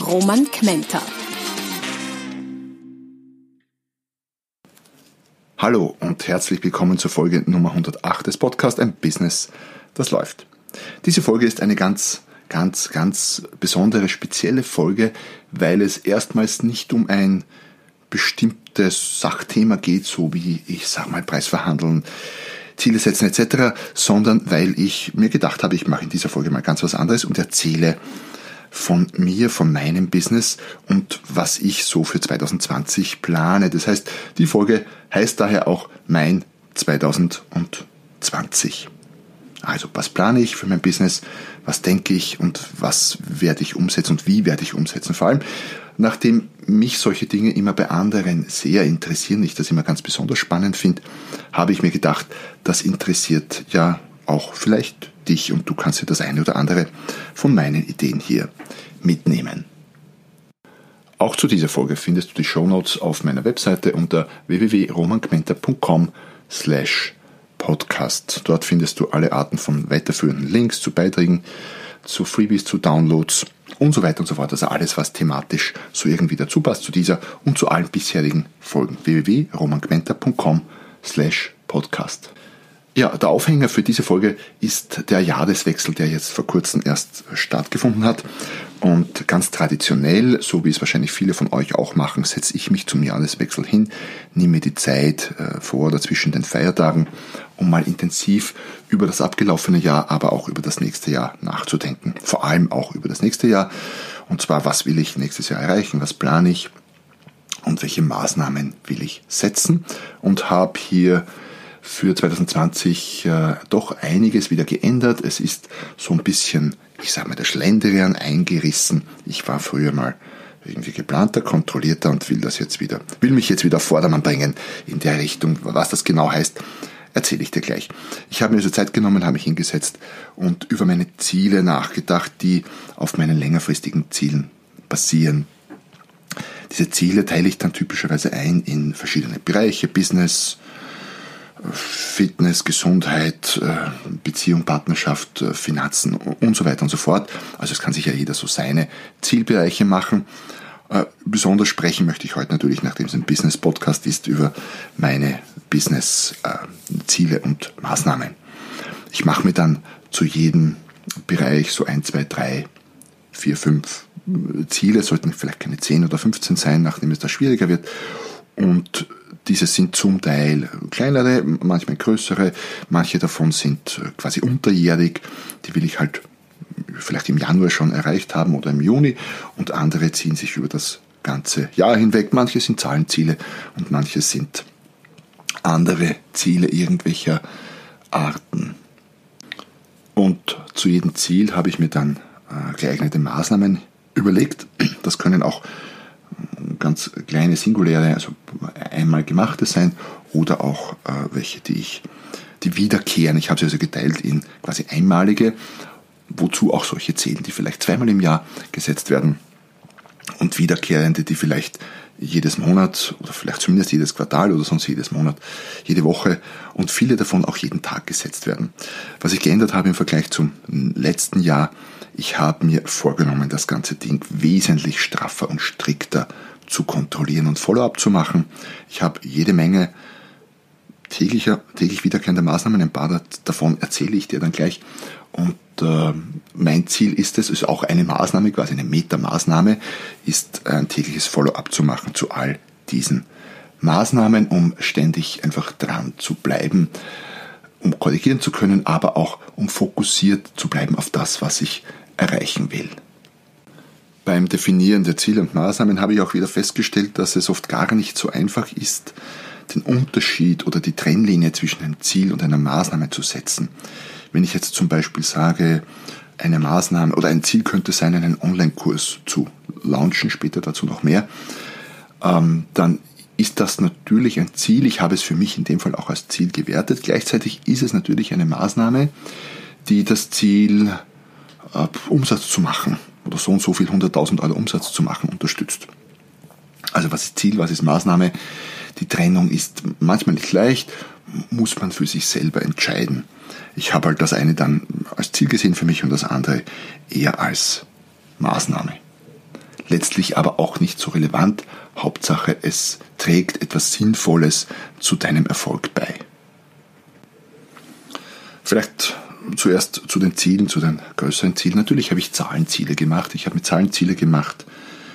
Roman Kmenter. Hallo und herzlich willkommen zur Folge Nummer 108 des Podcasts Ein Business, das läuft. Diese Folge ist eine ganz, ganz, ganz besondere, spezielle Folge, weil es erstmals nicht um ein bestimmtes Sachthema geht, so wie ich sag mal Preisverhandeln, Ziele setzen etc., sondern weil ich mir gedacht habe, ich mache in dieser Folge mal ganz was anderes und erzähle von mir, von meinem Business und was ich so für 2020 plane. Das heißt, die Folge heißt daher auch mein 2020. Also, was plane ich für mein Business? Was denke ich und was werde ich umsetzen und wie werde ich umsetzen? Vor allem, nachdem mich solche Dinge immer bei anderen sehr interessieren, ich das immer ganz besonders spannend finde, habe ich mir gedacht, das interessiert ja auch vielleicht dich und du kannst dir das eine oder andere von meinen Ideen hier mitnehmen. Auch zu dieser Folge findest du die Shownotes auf meiner Webseite unter www.romangmenta.com slash podcast. Dort findest du alle Arten von weiterführenden Links zu Beiträgen, zu Freebies, zu Downloads und so weiter und so fort. Also alles, was thematisch so irgendwie dazu passt zu dieser und zu allen bisherigen Folgen. www.romangmenta.com slash podcast. Ja, der Aufhänger für diese Folge ist der Jahreswechsel, der jetzt vor kurzem erst stattgefunden hat. Und ganz traditionell, so wie es wahrscheinlich viele von euch auch machen, setze ich mich zum Jahreswechsel hin, nehme die Zeit äh, vor oder zwischen den Feiertagen, um mal intensiv über das abgelaufene Jahr, aber auch über das nächste Jahr nachzudenken. Vor allem auch über das nächste Jahr. Und zwar, was will ich nächstes Jahr erreichen, was plane ich und welche Maßnahmen will ich setzen. Und habe hier für 2020 äh, doch einiges wieder geändert. Es ist so ein bisschen, ich sage mal, der Schlendrian eingerissen. Ich war früher mal irgendwie geplanter, kontrollierter und will das jetzt wieder, will mich jetzt wieder Vordermann bringen in der Richtung. Was das genau heißt, erzähle ich dir gleich. Ich habe mir also Zeit genommen, habe mich hingesetzt und über meine Ziele nachgedacht, die auf meinen längerfristigen Zielen basieren. Diese Ziele teile ich dann typischerweise ein in verschiedene Bereiche, Business, Fitness, Gesundheit, äh, Beziehung, Partnerschaft, äh, Finanzen und so weiter und so fort. Also es kann sich ja jeder so seine Zielbereiche machen. Äh, besonders sprechen möchte ich heute natürlich, nachdem es ein Business-Podcast ist, über meine Business-Ziele und Maßnahmen. Ich mache mir dann zu jedem Bereich so ein, zwei, drei, vier, fünf Ziele, sollten vielleicht keine zehn oder 15 sein, nachdem es da schwieriger wird. Und diese sind zum Teil kleinere, manchmal größere, manche davon sind äh, quasi unterjährig, die will ich halt vielleicht im Januar schon erreicht haben oder im Juni und andere ziehen sich über das ganze Jahr hinweg. Manche sind Zahlenziele und manche sind andere Ziele irgendwelcher Arten. Und zu jedem Ziel habe ich mir dann äh, geeignete Maßnahmen überlegt. Das können auch ganz kleine singuläre, also einmal gemachte sein oder auch äh, welche, die ich, die wiederkehren. Ich habe sie also geteilt in quasi einmalige, wozu auch solche zählen, die vielleicht zweimal im Jahr gesetzt werden und wiederkehrende, die vielleicht jedes Monat oder vielleicht zumindest jedes Quartal oder sonst jedes Monat, jede Woche und viele davon auch jeden Tag gesetzt werden. Was ich geändert habe im Vergleich zum letzten Jahr, ich habe mir vorgenommen, das ganze Ding wesentlich straffer und strikter zu kontrollieren und Follow-up zu machen. Ich habe jede Menge täglicher, täglich wiederkehrender Maßnahmen, ein paar davon erzähle ich dir dann gleich. Und äh, mein Ziel ist es, ist auch eine Maßnahme, quasi eine Metamaßnahme, ist ein tägliches Follow-up zu machen zu all diesen Maßnahmen, um ständig einfach dran zu bleiben, um korrigieren zu können, aber auch um fokussiert zu bleiben auf das, was ich erreichen will. Beim Definieren der Ziele und Maßnahmen habe ich auch wieder festgestellt, dass es oft gar nicht so einfach ist, den Unterschied oder die Trennlinie zwischen einem Ziel und einer Maßnahme zu setzen. Wenn ich jetzt zum Beispiel sage, eine Maßnahme oder ein Ziel könnte sein, einen Online-Kurs zu launchen, später dazu noch mehr, ähm, dann ist das natürlich ein Ziel. Ich habe es für mich in dem Fall auch als Ziel gewertet. Gleichzeitig ist es natürlich eine Maßnahme, die das Ziel, Umsatz zu machen oder so und so viel 100.000 Euro Umsatz zu machen, unterstützt. Also was ist Ziel, was ist Maßnahme? Die Trennung ist manchmal nicht leicht, muss man für sich selber entscheiden. Ich habe halt das eine dann als Ziel gesehen für mich und das andere eher als Maßnahme. Letztlich aber auch nicht so relevant. Hauptsache, es trägt etwas Sinnvolles zu deinem Erfolg bei. Vielleicht zuerst zu den Zielen, zu den größeren Zielen. Natürlich habe ich Zahlenziele gemacht. Ich habe mir Zahlenziele gemacht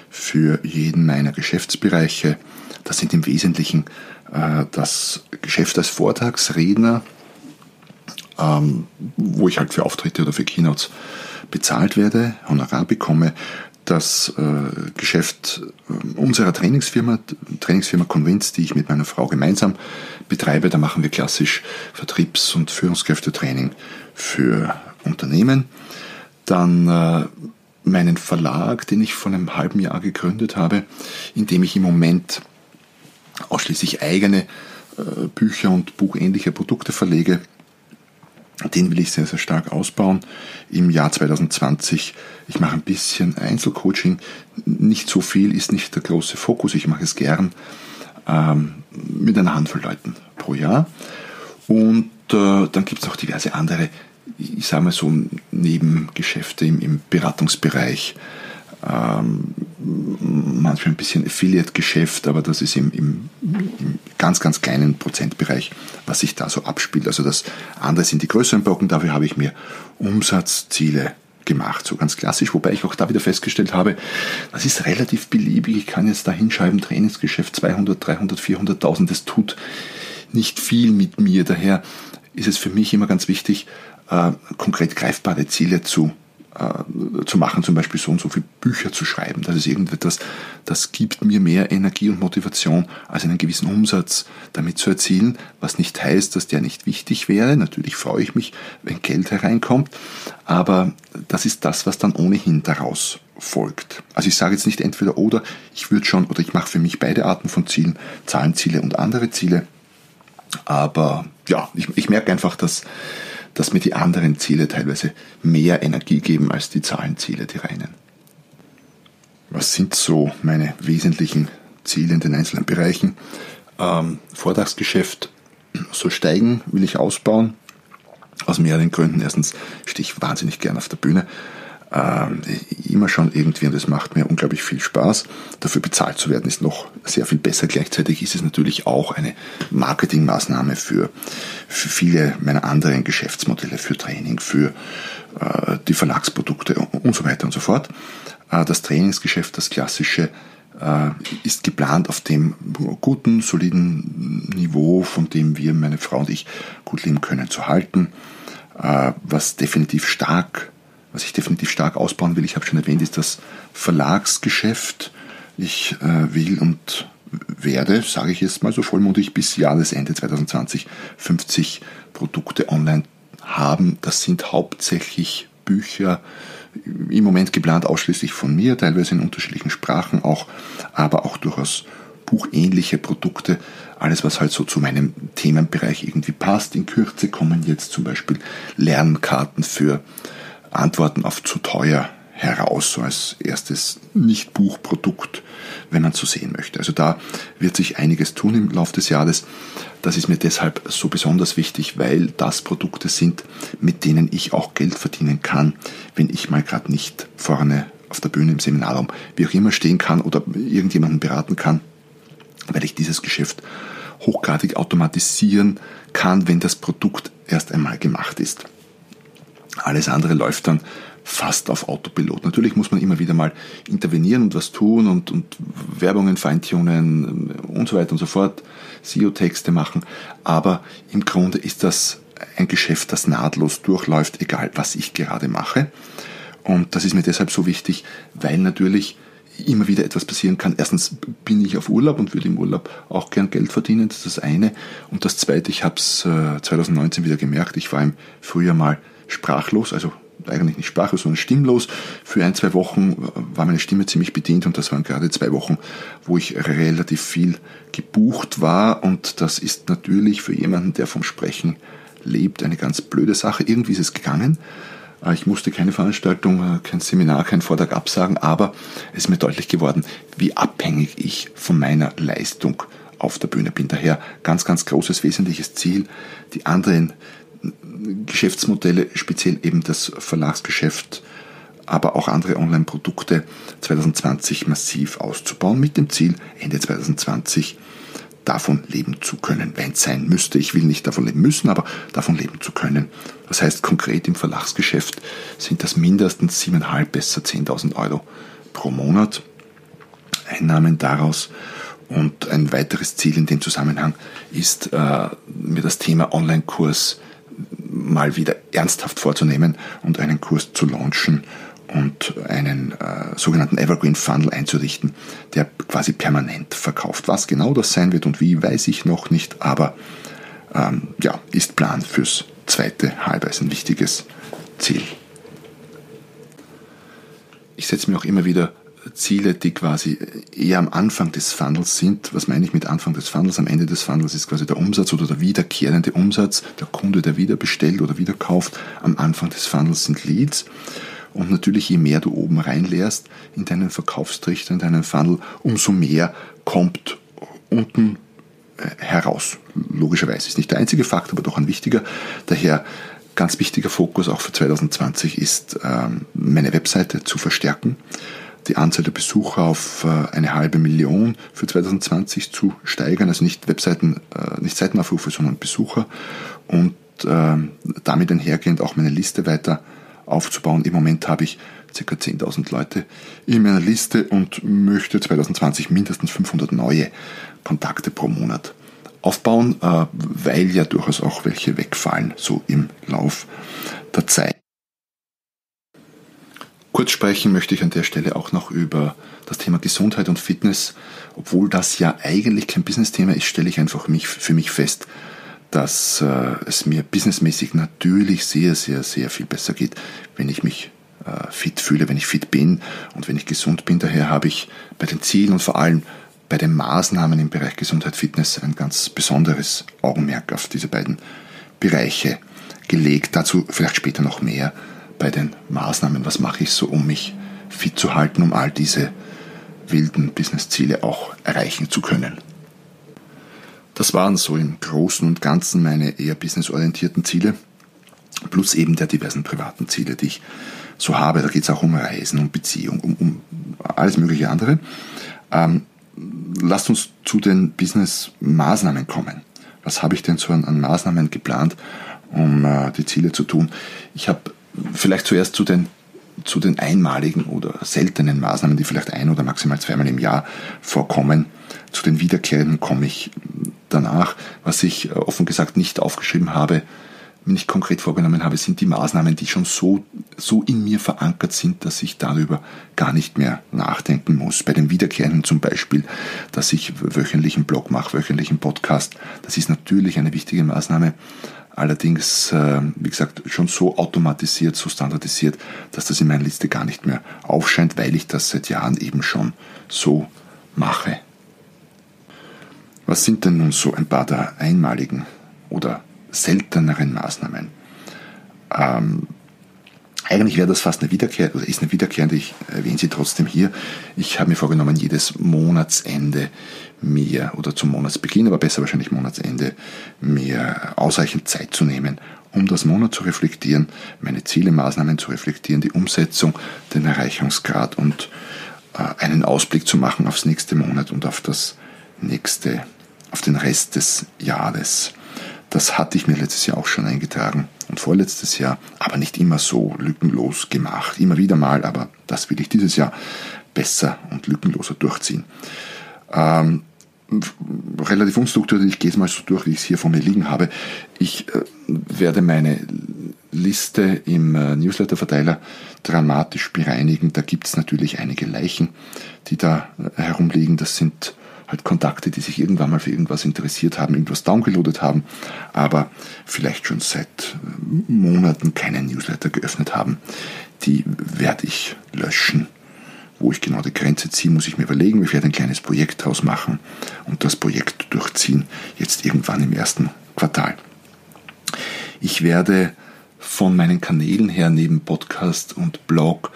für jeden meiner Geschäftsbereiche. Das sind im Wesentlichen äh, das Geschäft als Vortragsredner, ähm, wo ich halt für Auftritte oder für Keynotes bezahlt werde, Honorar bekomme. Das äh, Geschäft äh, unserer Trainingsfirma, Trainingsfirma Convince, die ich mit meiner Frau gemeinsam betreibe, da machen wir klassisch Vertriebs- und Führungskräftetraining für Unternehmen. Dann äh, meinen Verlag, den ich vor einem halben Jahr gegründet habe, in dem ich im Moment ausschließlich eigene äh, Bücher und buchähnliche Produkte verlege. Den will ich sehr, sehr stark ausbauen im Jahr 2020. Ich mache ein bisschen Einzelcoaching. Nicht so viel ist nicht der große Fokus. Ich mache es gern ähm, mit einer Handvoll Leuten pro Jahr. Und äh, dann gibt es auch diverse andere ich sage mal so, Nebengeschäfte im, im Beratungsbereich, ähm, manchmal ein bisschen Affiliate-Geschäft, aber das ist im, im, im, ganz, ganz kleinen Prozentbereich, was sich da so abspielt. Also das andere sind die größeren Brocken, dafür habe ich mir Umsatzziele gemacht, so ganz klassisch, wobei ich auch da wieder festgestellt habe, das ist relativ beliebig. Ich kann jetzt da hinschreiben, Trainingsgeschäft 200, 300, 400.000, das tut nicht viel mit mir. Daher ist es für mich immer ganz wichtig, äh, konkret greifbare Ziele zu, äh, zu machen, zum Beispiel so und so viele Bücher zu schreiben. Das ist irgendetwas, das gibt mir mehr Energie und Motivation, als einen gewissen Umsatz damit zu erzielen, was nicht heißt, dass der nicht wichtig wäre. Natürlich freue ich mich, wenn Geld hereinkommt, aber das ist das, was dann ohnehin daraus folgt. Also ich sage jetzt nicht entweder oder, ich würde schon oder ich mache für mich beide Arten von Zielen, Zahlenziele und andere Ziele. Aber ja, ich, ich merke einfach, dass dass mir die anderen Ziele teilweise mehr Energie geben als die Zahlenziele, die reinen. Was sind so meine wesentlichen Ziele in den einzelnen Bereichen? Ähm, Vortragsgeschäft soll steigen, will ich ausbauen. Aus mehreren Gründen. Erstens stehe ich wahnsinnig gern auf der Bühne äh, immer schon irgendwie und es macht mir unglaublich viel Spaß. Dafür bezahlt zu werden ist noch sehr viel besser. Gleichzeitig ist es natürlich auch eine Marketingmaßnahme für, für viele meiner anderen Geschäftsmodelle, für Training, für äh, die Verlagsprodukte und so weiter und so fort. Äh, das Trainingsgeschäft, das klassische, äh, ist geplant auf dem guten, soliden Niveau, von dem wir, meine Frau und ich, gut leben können, zu halten, äh, was definitiv stark was ich definitiv stark ausbauen will, ich habe schon erwähnt, ist das Verlagsgeschäft. Ich äh, will und werde, sage ich jetzt mal so vollmundig, bis Jahresende 2020 50 Produkte online haben. Das sind hauptsächlich Bücher, im Moment geplant ausschließlich von mir, teilweise in unterschiedlichen Sprachen auch, aber auch durchaus buchähnliche Produkte. Alles, was halt so zu meinem Themenbereich irgendwie passt. In Kürze kommen jetzt zum Beispiel Lernkarten für Antworten auf zu teuer heraus, so als erstes Nicht-Buchprodukt, wenn man so sehen möchte. Also da wird sich einiges tun im Laufe des Jahres. Das ist mir deshalb so besonders wichtig, weil das Produkte sind, mit denen ich auch Geld verdienen kann, wenn ich mal gerade nicht vorne auf der Bühne im Seminarraum, wie auch immer stehen kann oder irgendjemanden beraten kann, weil ich dieses Geschäft hochgradig automatisieren kann, wenn das Produkt erst einmal gemacht ist. Alles andere läuft dann fast auf Autopilot. Natürlich muss man immer wieder mal intervenieren und was tun und, und Werbungen feintunen und so weiter und so fort, SEO-Texte machen, aber im Grunde ist das ein Geschäft, das nahtlos durchläuft, egal was ich gerade mache. Und das ist mir deshalb so wichtig, weil natürlich immer wieder etwas passieren kann. Erstens bin ich auf Urlaub und würde im Urlaub auch gern Geld verdienen, das ist das eine. Und das zweite, ich habe es 2019 wieder gemerkt, ich war im Frühjahr mal sprachlos, also eigentlich nicht sprachlos, sondern stimmlos. Für ein, zwei Wochen war meine Stimme ziemlich bedient und das waren gerade zwei Wochen, wo ich relativ viel gebucht war und das ist natürlich für jemanden, der vom Sprechen lebt, eine ganz blöde Sache. Irgendwie ist es gegangen. Äh, ich musste keine Veranstaltung, äh, kein Seminar, keinen Vortrag absagen, aber es ist mir deutlich geworden, wie abhängig ich von meiner Leistung auf der Bühne bin. Daher ganz, ganz großes, wesentliches Ziel, die anderen Geschäftsmodelle, speziell eben das Verlagsgeschäft, aber auch andere Online-Produkte 2020 massiv auszubauen, mit dem Ziel, Ende 2020 davon leben zu können, wenn es sein müsste. Ich will nicht davon leben müssen, aber davon leben zu können. Das heißt, konkret im Verlagsgeschäft sind das mindestens 7,5, besser 10.000 Euro pro Monat. Einnahmen daraus. Und ein weiteres Ziel in dem Zusammenhang ist, äh, mir das Thema Online-Kurs mal wieder ernsthaft vorzunehmen und einen Kurs zu launchen und einen äh, sogenannten Evergreen Funnel einzurichten, der quasi permanent verkauft. Was genau das sein wird und wie, weiß ich noch nicht, aber ähm, ja, ist Plan fürs zweite ist ein wichtiges Ziel. Ich setze mir auch immer wieder Ziele, die quasi eher am Anfang des Funnels sind. Was meine ich mit Anfang des Funnels? Am Ende des Funnels ist quasi der Umsatz oder der wiederkehrende Umsatz, der Kunde, der wieder bestellt oder wieder kauft. Am Anfang des Funnels sind Leads. Und natürlich, je mehr du oben reinleerst in deinen Verkaufstrichter, in deinen Funnel, umso mehr kommt unten äh, heraus. Logischerweise ist nicht der einzige Faktor, aber doch ein wichtiger. Daher ganz wichtiger Fokus auch für 2020 ist, ähm, meine Webseite zu verstärken, die Anzahl der Besucher auf äh, eine halbe Million für 2020 zu steigern, also nicht Webseiten, äh, nicht Seitenaufrufe, sondern Besucher und ähm, damit einhergehend auch meine Liste weiter aufzubauen. Im Moment habe ich ca. 10.000 Leute in meiner Liste und möchte 2020 mindestens 500 neue Kontakte pro Monat aufbauen, äh, weil ja durchaus auch welche wegfallen, so im Lauf der Zeit. Kurz sprechen möchte ich an der Stelle auch noch über das Thema Gesundheit und Fitness. Obwohl das ja eigentlich kein Business-Thema ist, stelle ich einfach für mich fest, dass äh, es mir businessmäßig natürlich sehr, sehr, sehr viel besser geht, wenn ich mich äh, fit fühle, wenn ich fit bin und wenn ich gesund bin. Daher habe ich bei den Zielen und vor allem bei den Maßnahmen im Bereich Gesundheit, Fitness ein ganz besonderes Augenmerk auf diese beiden Bereiche gelegt. Dazu vielleicht später noch mehr bei den Maßnahmen. Was mache ich so, um mich fit zu halten, um all diese wilden Businessziele auch erreichen zu können. Das waren so im Großen und Ganzen meine eher businessorientierten Ziele, plus eben der diversen privaten Ziele, die ich so habe. Da geht es auch um Reisen, um Beziehung, um, um alles mögliche andere. Ähm, lasst uns zu den Business-Maßnahmen kommen. Was habe ich denn so an, an Maßnahmen geplant, um äh, die Ziele zu tun? Ich habe vielleicht zuerst zu den zu den einmaligen oder seltenen Maßnahmen, die vielleicht ein oder maximal zweimal im Jahr vorkommen. Zu den wiederkehrenden komme ich danach. Was ich äh, offen gesagt nicht aufgeschrieben habe, nicht konkret vorgenommen habe, sind die Maßnahmen, die schon so, so in mir verankert sind, dass ich darüber gar nicht mehr nachdenken muss. Bei den Wiederkehrenden zum Beispiel, dass ich wöchentlichen Blog mache, wöchentlichen Podcast, das ist natürlich eine wichtige Maßnahme. Allerdings, äh, wie gesagt, schon so automatisiert, so standardisiert, dass das in meiner Liste gar nicht mehr aufscheint, weil ich das seit Jahren eben schon so mache. Was sind denn nun so ein paar der einmaligen oder selteneren Maßnahmen? Ähm, eigentlich wäre das fast eine Wiederkehr, oder ist eine wiederkehrende, ich erwähne sie trotzdem hier. Ich habe mir vorgenommen, jedes Monatsende mir, oder zum Monatsbeginn, aber besser wahrscheinlich Monatsende, mir ausreichend Zeit zu nehmen, um das Monat zu reflektieren, meine Ziele, Maßnahmen zu reflektieren, die Umsetzung, den Erreichungsgrad und äh, einen Ausblick zu machen aufs nächste Monat und auf das nächste auf den Rest des Jahres. Das hatte ich mir letztes Jahr auch schon eingetragen und vorletztes Jahr, aber nicht immer so lückenlos gemacht. Immer wieder mal, aber das will ich dieses Jahr besser und lückenloser durchziehen. Ähm, relativ unstrukturiert, ich gehe es mal so durch, wie ich es hier vor mir liegen habe. Ich äh, werde meine Liste im äh, Newsletter-Verteiler dramatisch bereinigen. Da gibt es natürlich einige Leichen, die da äh, herumliegen. Das sind halt Kontakte, die sich irgendwann mal für irgendwas interessiert haben, irgendwas downgeloadet haben, aber vielleicht schon seit Monaten keinen Newsletter geöffnet haben. Die werde ich löschen. Wo ich genau die Grenze ziehe, muss ich mir überlegen. Ich werde ein kleines Projekt daraus machen und das Projekt durchziehen, jetzt irgendwann im ersten Quartal. Ich werde von meinen Kanälen her neben Podcast und Blog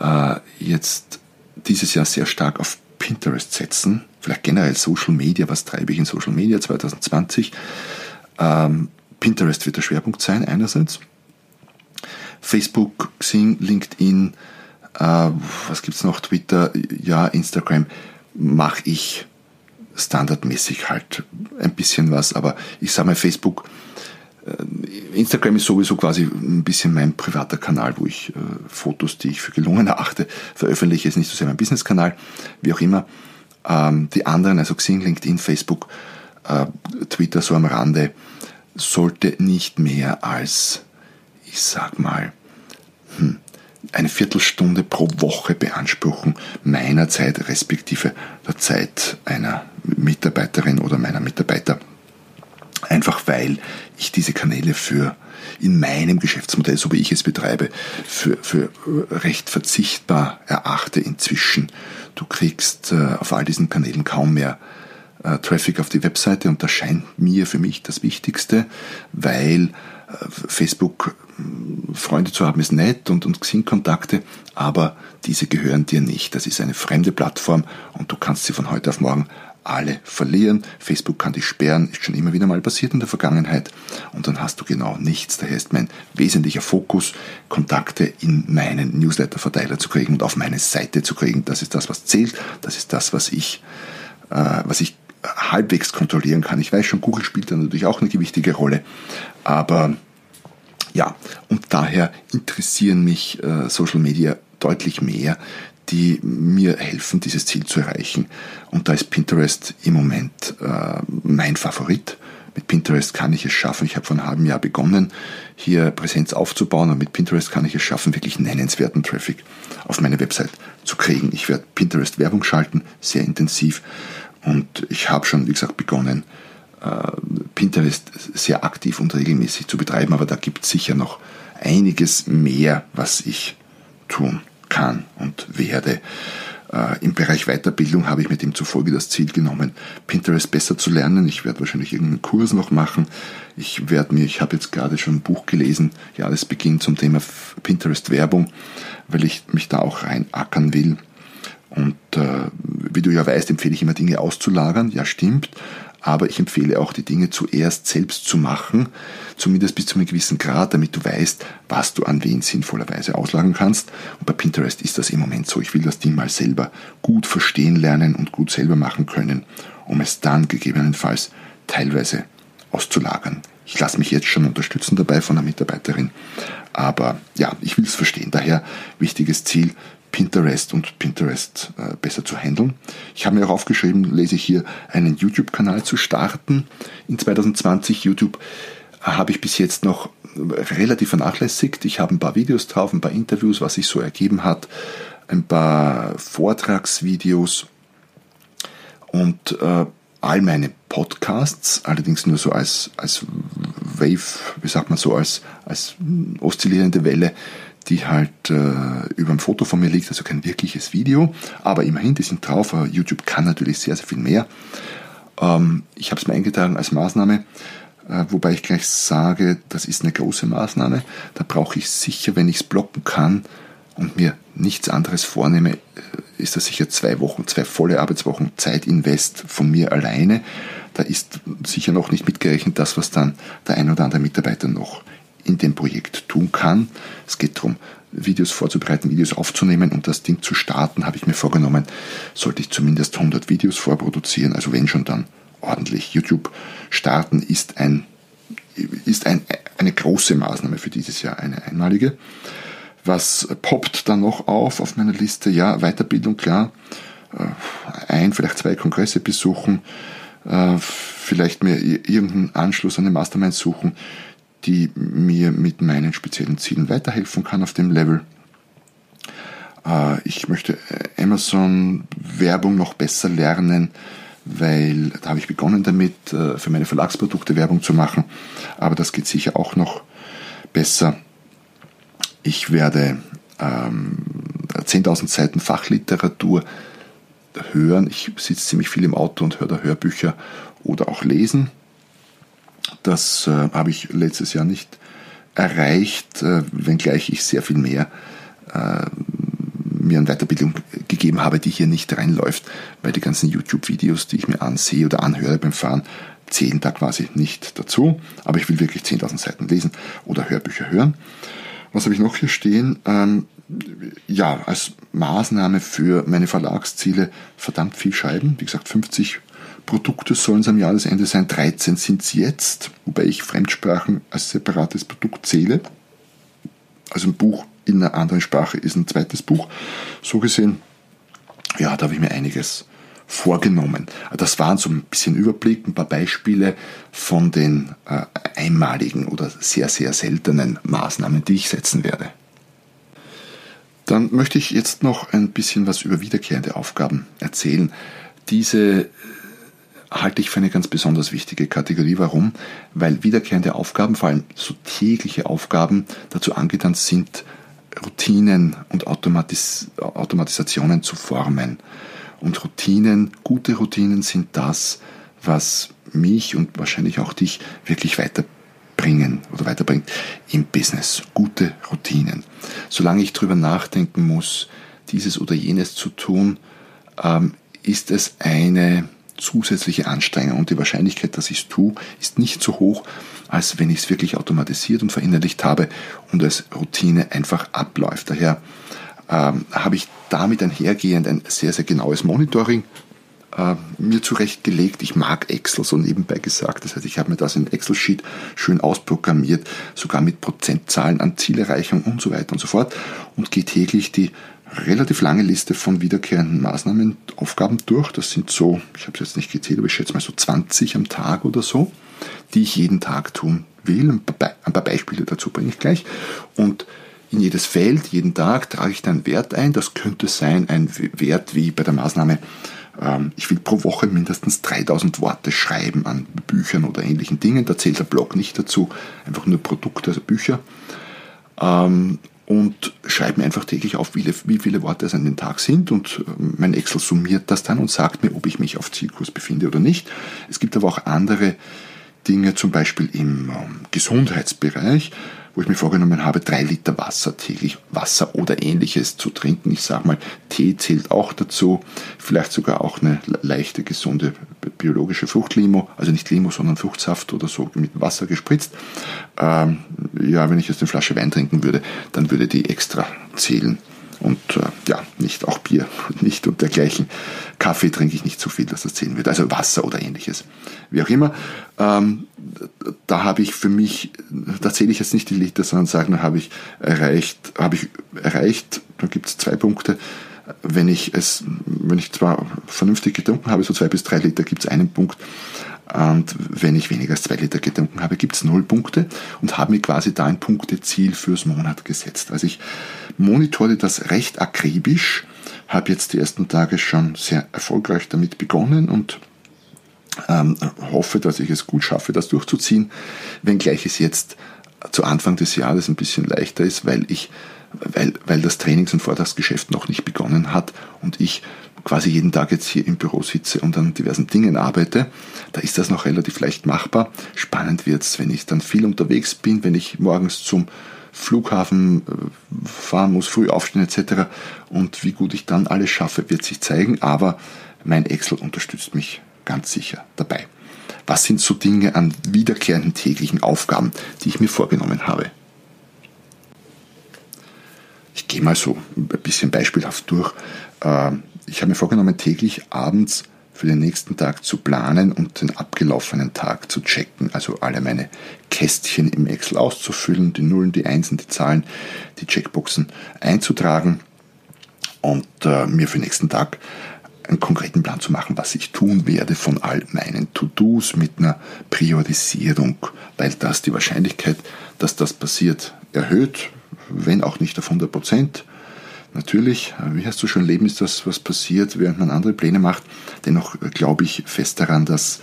äh, jetzt dieses Jahr sehr stark auf Pinterest setzen. Vielleicht generell Social Media. Was treibe ich in Social Media 2020? Ähm, Pinterest wird der Schwerpunkt sein, einerseits. Facebook, Xing, LinkedIn, äh, was es noch? Twitter, ja, Instagram mache ich standardmäßig halt ein bisschen was, aber ich sage mal Facebook, äh, Instagram ist sowieso quasi ein bisschen mein privater Kanal, wo ich äh, Fotos, die ich für gelungen erachte, veröffentliche. Ist nicht so sehr mein Business-Kanal, wie auch immer. Ähm, die anderen, also Xing, LinkedIn, Facebook, äh, Twitter so am Rande, sollte nicht mehr als, ich sag mal, hm, eine Viertelstunde pro Woche beanspruchen, meiner Zeit respektive der Zeit einer Mitarbeiterin oder meiner Mitarbeiter. Einfach weil ich diese Kanäle für in meinem Geschäftsmodell, so wie ich es betreibe, für, für recht verzichtbar erachte inzwischen. Du kriegst äh, auf all diesen Kanälen kaum mehr äh, Traffic auf die Webseite und das scheint mir für mich das Wichtigste, weil äh, Facebook Freunde zu haben ist nett und, und Xing-Kontakte, aber diese gehören dir nicht. Das ist eine fremde Plattform und du kannst sie von heute auf morgen alle verlieren. Facebook kann dich sperren, ist schon immer wieder mal passiert in der Vergangenheit und dann hast du genau nichts. Daher ist mein wesentlicher Fokus, Kontakte in meinen Newsletter-Verteiler zu kriegen und auf meine Seite zu kriegen. Das ist das, was zählt. Das ist das, was ich, äh, was ich halbwegs kontrollieren kann. Ich weiß schon, Google spielt da natürlich auch eine gewichtige Rolle, aber ja, und daher interessieren mich äh, Social Media deutlich mehr, die mir helfen, dieses Ziel zu erreichen. Und da ist Pinterest im Moment äh, mein Favorit. Mit Pinterest kann ich es schaffen. Ich habe vor einem halben Jahr begonnen, hier Präsenz aufzubauen und mit Pinterest kann ich es schaffen, wirklich nennenswerten Traffic auf meine Website zu kriegen. Ich werde Pinterest Werbung schalten, sehr intensiv und ich habe schon, wie gesagt, begonnen, äh, Pinterest sehr aktiv und regelmäßig zu betreiben, aber da gibt es sicher noch einiges mehr, was ich tun kann und werde. Äh, Im Bereich Weiterbildung habe ich mir demzufolge das Ziel genommen, Pinterest besser zu lernen. Ich werde wahrscheinlich irgendeinen Kurs noch machen. Ich werde mir, ich habe jetzt gerade schon ein Buch gelesen, Jahresbeginn zum Thema Pinterest Werbung, weil ich mich da auch reinackern will. Und äh, wie du ja weißt, empfehle ich immer Dinge auszulagern. Ja, stimmt aber ich empfehle auch, die Dinge zuerst selbst zu machen, zumindest bis zu einem gewissen Grad, damit du weißt, was du an wen sinnvollerweise auslagern kannst. Und bei Pinterest ist das im Moment so. Ich will das Ding mal selber gut verstehen lernen und gut selber machen können, um es dann gegebenenfalls teilweise auszulagern. Ich lasse mich jetzt schon unterstützen dabei von einer Mitarbeiterin, aber ja, ich will es verstehen. Daher wichtiges Ziel, Pinterest und Pinterest äh, besser zu handeln. Ich habe mir auch aufgeschrieben, lese ich hier, einen YouTube-Kanal zu starten. In 2020 YouTube äh, habe ich bis jetzt noch relativ vernachlässigt. Ich habe ein paar Videos drauf, ein paar Interviews, was sich so ergeben hat, ein paar Vortragsvideos und äh, all meine Podcasts, allerdings nur so als, als Wave, wie sagt man so, als, als oszillierende Welle, die halt äh, über ein Foto von mir liegt, also kein wirkliches Video, aber immerhin, die sind drauf. YouTube kann natürlich sehr, sehr viel mehr. Ähm, ich habe es mir eingetragen als Maßnahme, äh, wobei ich gleich sage, das ist eine große Maßnahme. Da brauche ich sicher, wenn ich es blocken kann und mir nichts anderes vornehme, äh, ist das sicher zwei Wochen, zwei volle Arbeitswochen Zeitinvest von mir alleine. Da ist sicher noch nicht mitgerechnet das, was dann der ein oder andere Mitarbeiter noch in dem Projekt tun kann. Es geht darum, Videos vorzubereiten, Videos aufzunehmen und das Ding zu starten, habe ich mir vorgenommen, sollte ich zumindest 100 Videos vorproduzieren, also wenn schon dann ordentlich. YouTube starten ist, ein, ist ein, eine große Maßnahme für dieses Jahr, eine einmalige. Was poppt dann noch auf auf meiner Liste? Ja, Weiterbildung, klar. Äh, ein, vielleicht zwei Kongresse besuchen, äh, vielleicht mir irgendeinen Anschluss an den Mastermind suchen, die mir mit meinen speziellen Zielen weiterhelfen kann auf dem Level. Äh, ich möchte Amazon Werbung noch besser lernen, weil da habe ich begonnen damit, äh, für meine Verlagsprodukte Werbung zu machen, aber das geht sicher auch noch besser. Ich werde ähm, 10.000 Seiten Fachliteratur hören. Ich sitze ziemlich viel im Auto und höre da Hörbücher oder auch lesen. Das äh, habe ich letztes Jahr nicht erreicht, äh, wenngleich ich sehr viel mehr äh, mir an Weiterbildung gegeben habe, die hier nicht reinläuft, weil die ganzen YouTube-Videos, die ich mir ansehe oder anhöre beim Fahren, zählen da quasi nicht dazu. Aber ich will wirklich 10.000 Seiten lesen oder Hörbücher hören. Was habe ich noch hier stehen? Ähm, ja, als Maßnahme für meine Verlagsziele verdammt viel schreiben. Wie gesagt, 50 Produkte sollen es am Jahresende sein, 13 sind es jetzt, wobei ich Fremdsprachen als separates Produkt zähle. Also ein Buch in einer anderen Sprache ist ein zweites Buch. So gesehen, ja, da habe ich mir einiges vorgenommen. Das waren so ein bisschen Überblick, ein paar Beispiele von den äh, einmaligen oder sehr, sehr seltenen Maßnahmen, die ich setzen werde. Dann möchte ich jetzt noch ein bisschen was über wiederkehrende Aufgaben erzählen. Diese halte ich für eine ganz besonders wichtige Kategorie. Warum? Weil wiederkehrende Aufgaben, vor allem so tägliche Aufgaben, dazu angetan sind, Routinen und Automatis Automatisationen zu formen. Und Routinen, gute Routinen sind das, was mich und wahrscheinlich auch dich wirklich weiterbringen oder weiterbringt im Business. Gute Routinen. Solange ich darüber nachdenken muss, dieses oder jenes zu tun, ähm, ist es eine zusätzliche Anstrengung und die Wahrscheinlichkeit, dass ich es tue, ist nicht so hoch, als wenn ich es wirklich automatisiert und verinnerlicht habe und als Routine einfach abläuft. Daher ähm, habe ich damit einhergehend ein sehr, sehr genaues Monitoring äh, mir zurechtgelegt. Ich mag Excel, so nebenbei gesagt. Das heißt, ich habe mir das in Excel-Sheet schön ausprogrammiert, sogar mit Prozentzahlen an Zielerreichung und so weiter und so fort und gehe täglich die relativ lange Liste von wiederkehrenden Maßnahmen, Aufgaben durch. Das sind so, ich habe es jetzt nicht gezählt, aber ich schätze mal so 20 am Tag oder so, die ich jeden Tag tun will. Ein paar Beispiele dazu bringe ich gleich. Und in jedes Feld, jeden Tag trage ich dann einen Wert ein. Das könnte sein ein Wert wie bei der Maßnahme, ähm, ich will pro Woche mindestens 3000 Worte schreiben an Büchern oder ähnlichen Dingen. Da zählt der Blog nicht dazu, einfach nur Produkte, also Bücher. Und schreibe mir einfach täglich auf, wie, wie viele Worte es an den Tag sind und äh, mein Excel summiert das dann und sagt mir, ob ich mich auf Zielkurs befinde oder nicht. Es gibt aber auch andere Dinge, zum Beispiel im ähm, Gesundheitsbereich, wo ich mir vorgenommen habe, drei Liter Wasser täglich, Wasser oder ähnliches zu trinken. Ich sage mal, Tee zählt auch dazu, vielleicht sogar auch eine leichte, gesunde biologische Fruchtlimo, also nicht Limo, sondern Fruchtsaft oder so mit Wasser gespritzt. Ähm, ja, wenn ich jetzt eine Flasche Wein trinken würde, dann würde die extra zählen. Und äh, ja, nicht auch Bier, nicht und dergleichen. Kaffee trinke ich nicht so viel, dass das zählen wird. Also Wasser oder ähnliches. Wie auch immer. Ähm, da habe ich für mich, da zähle ich jetzt nicht die Liter, sondern sagen, da habe ich erreicht, habe ich erreicht, da gibt es zwei Punkte. Wenn ich es, wenn ich zwar vernünftig getrunken habe, so zwei bis drei Liter, gibt es einen Punkt. Und wenn ich weniger als zwei Liter getrunken habe, gibt es null Punkte und habe mir quasi da ein Punkteziel fürs Monat gesetzt. Also ich monitore das recht akribisch, habe jetzt die ersten Tage schon sehr erfolgreich damit begonnen und ähm, hoffe, dass ich es gut schaffe, das durchzuziehen, wenngleich es jetzt zu Anfang des Jahres ein bisschen leichter ist, weil ich weil, weil das Trainings- und Vortragsgeschäft noch nicht begonnen hat und ich quasi jeden Tag jetzt hier im Büro sitze und an diversen Dingen arbeite, da ist das noch relativ leicht machbar. Spannend wird's, wenn ich dann viel unterwegs bin, wenn ich morgens zum Flughafen äh, fahren muss, früh aufstehen etc. Und wie gut ich dann alles schaffe, wird sich zeigen, aber mein Excel unterstützt mich ganz sicher dabei. Was sind so Dinge an wiederkehrenden täglichen Aufgaben, die ich mir vorgenommen habe? Ich gehe mal so ein bisschen beispielhaft durch. Ähm, ich habe mir vorgenommen, täglich abends für den nächsten Tag zu planen und den abgelaufenen Tag zu checken. Also alle meine Kästchen im Excel auszufüllen, die Nullen, die Einsen, die Zahlen, die Checkboxen einzutragen und äh, mir für den nächsten Tag einen konkreten Plan zu machen, was ich tun werde von all meinen To-Dos mit einer Priorisierung, weil das die Wahrscheinlichkeit, dass das passiert, erhöht, wenn auch nicht auf 100 Prozent. Natürlich, wie hast du schon Leben ist das, was passiert, während man andere Pläne macht. Dennoch glaube ich fest daran, dass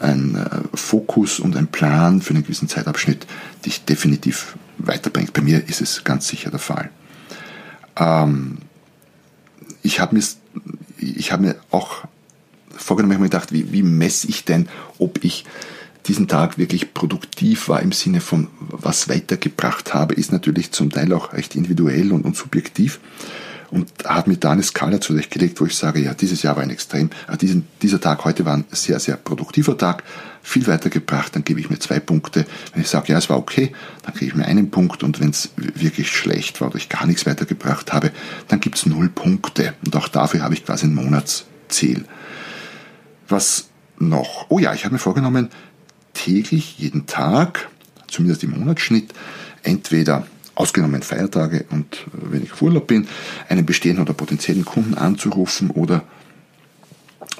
ein äh, Fokus und ein Plan für einen gewissen Zeitabschnitt dich definitiv weiterbringt. Bei mir ist es ganz sicher der Fall. Ähm, ich habe mir, hab mir auch vorgenommen, ich habe mir gedacht, wie, wie messe ich denn, ob ich diesen Tag wirklich produktiv war im Sinne von was weitergebracht habe, ist natürlich zum Teil auch recht individuell und, und subjektiv und habe mir da eine Skala zurechtgelegt, wo ich sage, ja, dieses Jahr war ein extrem, äh, diesen, dieser Tag heute war ein sehr, sehr produktiver Tag, viel weitergebracht, dann gebe ich mir zwei Punkte. Wenn ich sage, ja, es war okay, dann kriege ich mir einen Punkt und wenn es wirklich schlecht war oder ich gar nichts weitergebracht habe, dann gibt es null Punkte und auch dafür habe ich quasi ein Monatsziel. Was noch? Oh ja, ich habe mir vorgenommen, täglich, jeden Tag, zumindest im Monatsschnitt, entweder ausgenommen Feiertage und äh, wenn ich auf Urlaub bin, einen bestehenden oder potenziellen Kunden anzurufen oder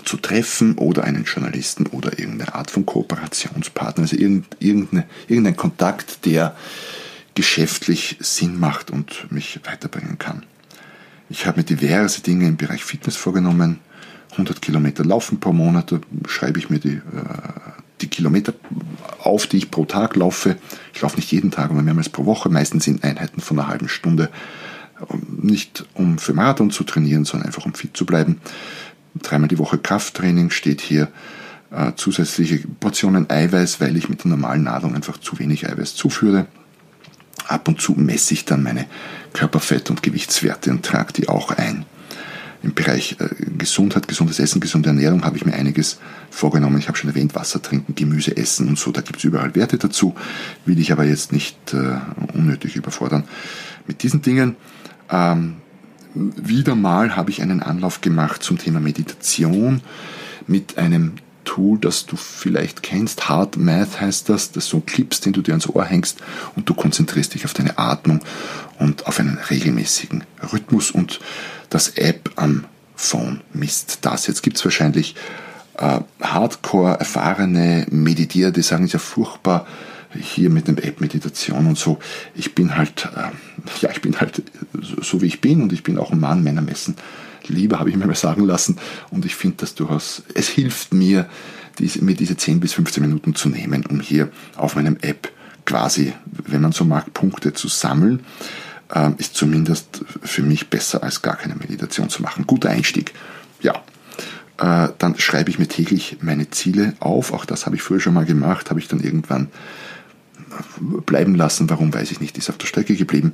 zu treffen oder einen Journalisten oder irgendeine Art von Kooperationspartner, also irgendeine, irgendein Kontakt, der geschäftlich Sinn macht und mich weiterbringen kann. Ich habe mir diverse Dinge im Bereich Fitness vorgenommen. 100 Kilometer laufen pro Monat, da schreibe ich mir die, äh, die Kilometer auf, die ich pro Tag laufe. Ich laufe nicht jeden Tag, aber mehrmals pro Woche, meistens in Einheiten von einer halben Stunde. Nicht um für Marathon zu trainieren, sondern einfach um fit zu bleiben. Dreimal die Woche Krafttraining steht hier. Äh, zusätzliche Portionen Eiweiß, weil ich mit der normalen Nahrung einfach zu wenig Eiweiß zuführe. Ab und zu messe ich dann meine Körperfett- und Gewichtswerte und trage die auch ein im Bereich äh, Gesundheit, gesundes Essen, gesunde Ernährung habe ich mir einiges vorgenommen. Ich habe schon erwähnt, Wasser trinken, Gemüse essen und so. Da gibt es überall Werte dazu, will ich aber jetzt nicht äh, unnötig überfordern. Mit diesen Dingen ähm, wieder mal habe ich einen Anlauf gemacht zum Thema Meditation mit einem Tool, das du vielleicht kennst. Hard Math heißt das. Das sind so Clips, den du dir ans Ohr hängst und du konzentrierst dich auf deine Atmung und auf einen regelmäßigen Rhythmus und das App am Phone misst das. Jetzt gibt es wahrscheinlich äh, Hardcore erfahrene Meditierer, die sagen, ist ja furchtbar hier mit dem App Meditation und so. Ich bin halt, äh, ja, ich bin halt so, so, wie ich bin und ich bin auch ein Mann, Männer messen lieber, habe ich mir mal sagen lassen. Und ich finde das durchaus, es hilft mir, diese, mir diese 10 bis 15 Minuten zu nehmen, um hier auf meinem App quasi, wenn man so mag, Punkte zu sammeln äh, ist zumindest für mich besser als gar keine Meditation zu machen. Guter Einstieg. Ja. Äh, dann schreibe ich mir täglich meine Ziele auf. Auch das habe ich früher schon mal gemacht, habe ich dann irgendwann bleiben lassen. Warum weiß ich nicht, ist auf der Strecke geblieben.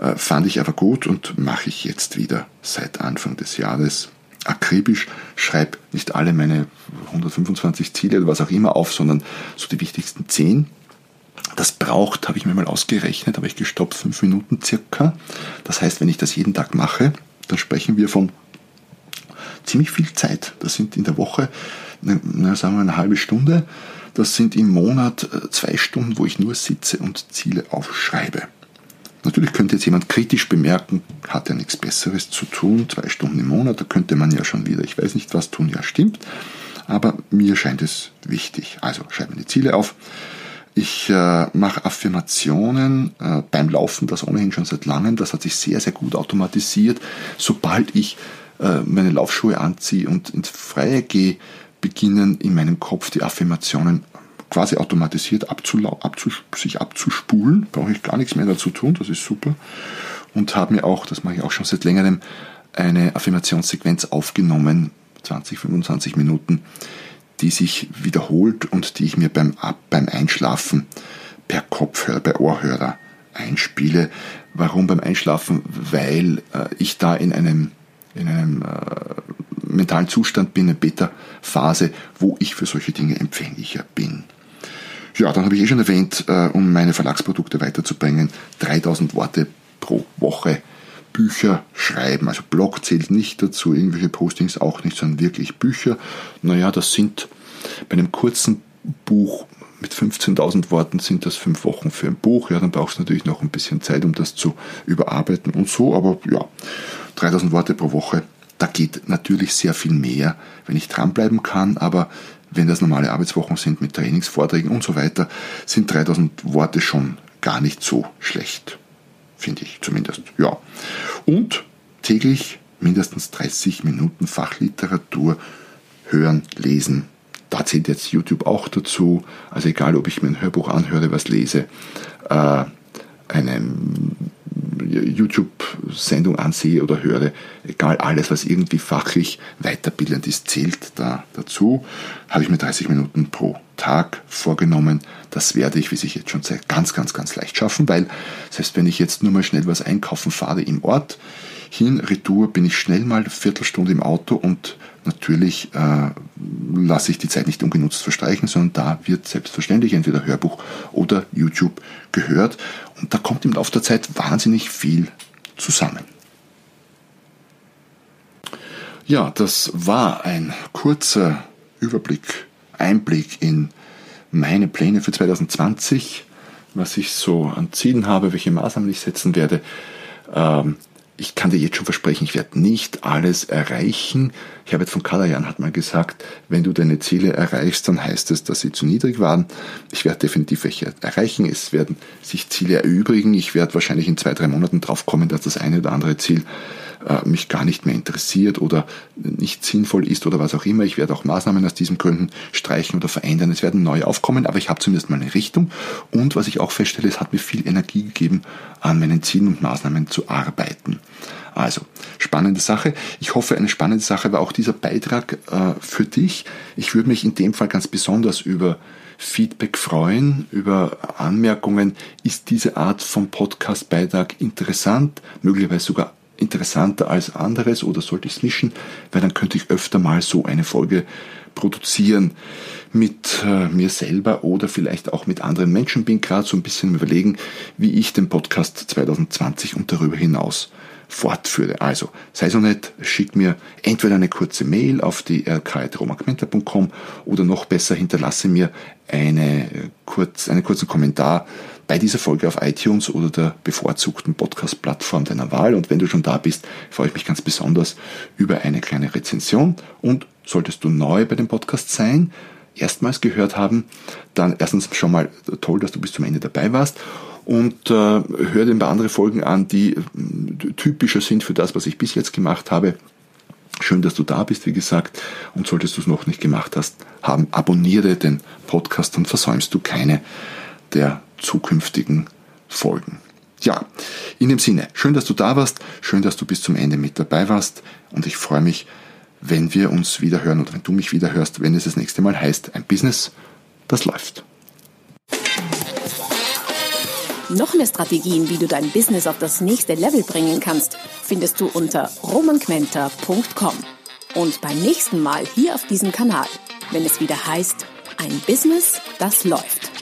Äh, fand ich aber gut und mache ich jetzt wieder seit Anfang des Jahres akribisch, schreibe nicht alle meine 125 Ziele oder was auch immer auf, sondern so die wichtigsten 10 das braucht, habe ich mir mal ausgerechnet, habe ich gestoppt, fünf Minuten circa. Das heißt, wenn ich das jeden Tag mache, dann sprechen wir von ziemlich viel Zeit. Das sind in der Woche, na, sagen wir eine halbe Stunde. Das sind im Monat äh, zwei Stunden, wo ich nur sitze und Ziele aufschreibe. Natürlich könnte jetzt jemand kritisch bemerken, hat ja nichts Besseres zu tun, zwei Stunden im Monat, da könnte man ja schon wieder, ich weiß nicht was tun, ja stimmt, aber mir scheint es wichtig. Also schreibe mir die Ziele auf, ich äh, mache Affirmationen äh, beim Laufen, das ohnehin schon seit langem. Das hat sich sehr, sehr gut automatisiert. Sobald ich äh, meine Laufschuhe anziehe und ins Freie gehe, beginnen in meinem Kopf die Affirmationen quasi automatisiert sich abzuspulen. Brauche ich gar nichts mehr dazu tun, das ist super. Und habe mir auch, das mache ich auch schon seit längerem, eine Affirmationssequenz aufgenommen, 20, 25 Minuten, die sich wiederholt und die ich mir beim, beim Einschlafen per Kopfhörer, bei Ohrhörer einspiele. Warum beim Einschlafen? Weil äh, ich da in einem, in einem äh, mentalen Zustand bin, eine Beta-Phase, wo ich für solche Dinge empfänglicher bin. Ja, dann habe ich eh schon erwähnt, äh, um meine Verlagsprodukte weiterzubringen, 3000 Worte pro Woche Bücher schreiben. Also Blog zählt nicht dazu, irgendwelche Postings auch nicht, sondern wirklich Bücher. Naja, das sind bei einem kurzen Buch mit 15.000 Worten sind das fünf Wochen für ein Buch. Ja, dann brauchst du natürlich noch ein bisschen Zeit, um das zu überarbeiten und so. Aber ja, 3000 Worte pro Woche, da geht natürlich sehr viel mehr, wenn ich dranbleiben kann. Aber wenn das normale Arbeitswochen sind mit Trainingsvorträgen und so weiter, sind 3000 Worte schon gar nicht so schlecht finde ich zumindest. Ja. Und täglich mindestens 30 Minuten Fachliteratur hören, lesen. Da zählt jetzt YouTube auch dazu. Also egal, ob ich mir ein Hörbuch anhöre, was lese, äh, eine YouTube-Sendung ansehe oder höre, egal, alles, was irgendwie fachlich weiterbildend ist, zählt da dazu. Habe ich mir 30 Minuten pro Tag vorgenommen. Das werde ich, wie sich jetzt schon zeigt, ganz, ganz, ganz leicht schaffen, weil selbst wenn ich jetzt nur mal schnell was einkaufen fahre im Ort, hin, retour bin ich schnell mal eine Viertelstunde im Auto und natürlich äh, lasse ich die Zeit nicht ungenutzt verstreichen, sondern da wird selbstverständlich entweder Hörbuch oder YouTube gehört. Und da kommt im Laufe der Zeit wahnsinnig viel zusammen. Ja, das war ein kurzer Überblick, Einblick in meine Pläne für 2020, was ich so an Zielen habe, welche Maßnahmen ich setzen werde. Ähm, ich kann dir jetzt schon versprechen, ich werde nicht alles erreichen. Herbert von Kalajan hat mal gesagt, wenn du deine Ziele erreichst, dann heißt es, dass sie zu niedrig waren. Ich werde definitiv welche erreichen. Es werden sich Ziele erübrigen. Ich werde wahrscheinlich in zwei, drei Monaten drauf kommen, dass das eine oder andere Ziel mich gar nicht mehr interessiert oder nicht sinnvoll ist oder was auch immer. Ich werde auch Maßnahmen aus diesen Gründen streichen oder verändern. Es werden neue aufkommen, aber ich habe zumindest mal eine Richtung. Und was ich auch feststelle, es hat mir viel Energie gegeben, an meinen Zielen und Maßnahmen zu arbeiten. Also, spannende Sache. Ich hoffe, eine spannende Sache war auch dieser Beitrag äh, für dich. Ich würde mich in dem Fall ganz besonders über Feedback freuen, über Anmerkungen. Ist diese Art von Podcast-Beitrag interessant, möglicherweise sogar interessanter als anderes oder sollte ich es mischen, weil dann könnte ich öfter mal so eine Folge produzieren mit äh, mir selber oder vielleicht auch mit anderen Menschen. Bin gerade so ein bisschen überlegen, wie ich den Podcast 2020 und darüber hinaus fortführe. Also, sei so nett, schick mir entweder eine kurze Mail auf die rk.romagmenta.com oder noch besser hinterlasse mir eine, äh, kurz, einen kurzen Kommentar bei dieser Folge auf iTunes oder der bevorzugten Podcast-Plattform deiner Wahl. Und wenn du schon da bist, freue ich mich ganz besonders über eine kleine Rezension. Und solltest du neu bei dem Podcast sein, erstmals gehört haben, dann erstens schon mal toll, dass du bis zum Ende dabei warst und äh, hör dir ein paar andere Folgen an, die äh, typischer sind für das, was ich bis jetzt gemacht habe. Schön, dass du da bist, wie gesagt. Und solltest du es noch nicht gemacht hast, haben, abonniere den Podcast, dann versäumst du keine der zukünftigen Folgen. Ja, in dem Sinne, schön, dass du da warst, schön, dass du bis zum Ende mit dabei warst und ich freue mich, wenn wir uns wieder hören oder wenn du mich wieder hörst, wenn es das nächste Mal heißt, ein Business, das läuft. Noch mehr Strategien, wie du dein Business auf das nächste Level bringen kannst, findest du unter romanquenter.com. Und beim nächsten Mal hier auf diesem Kanal, wenn es wieder heißt, ein Business, das läuft.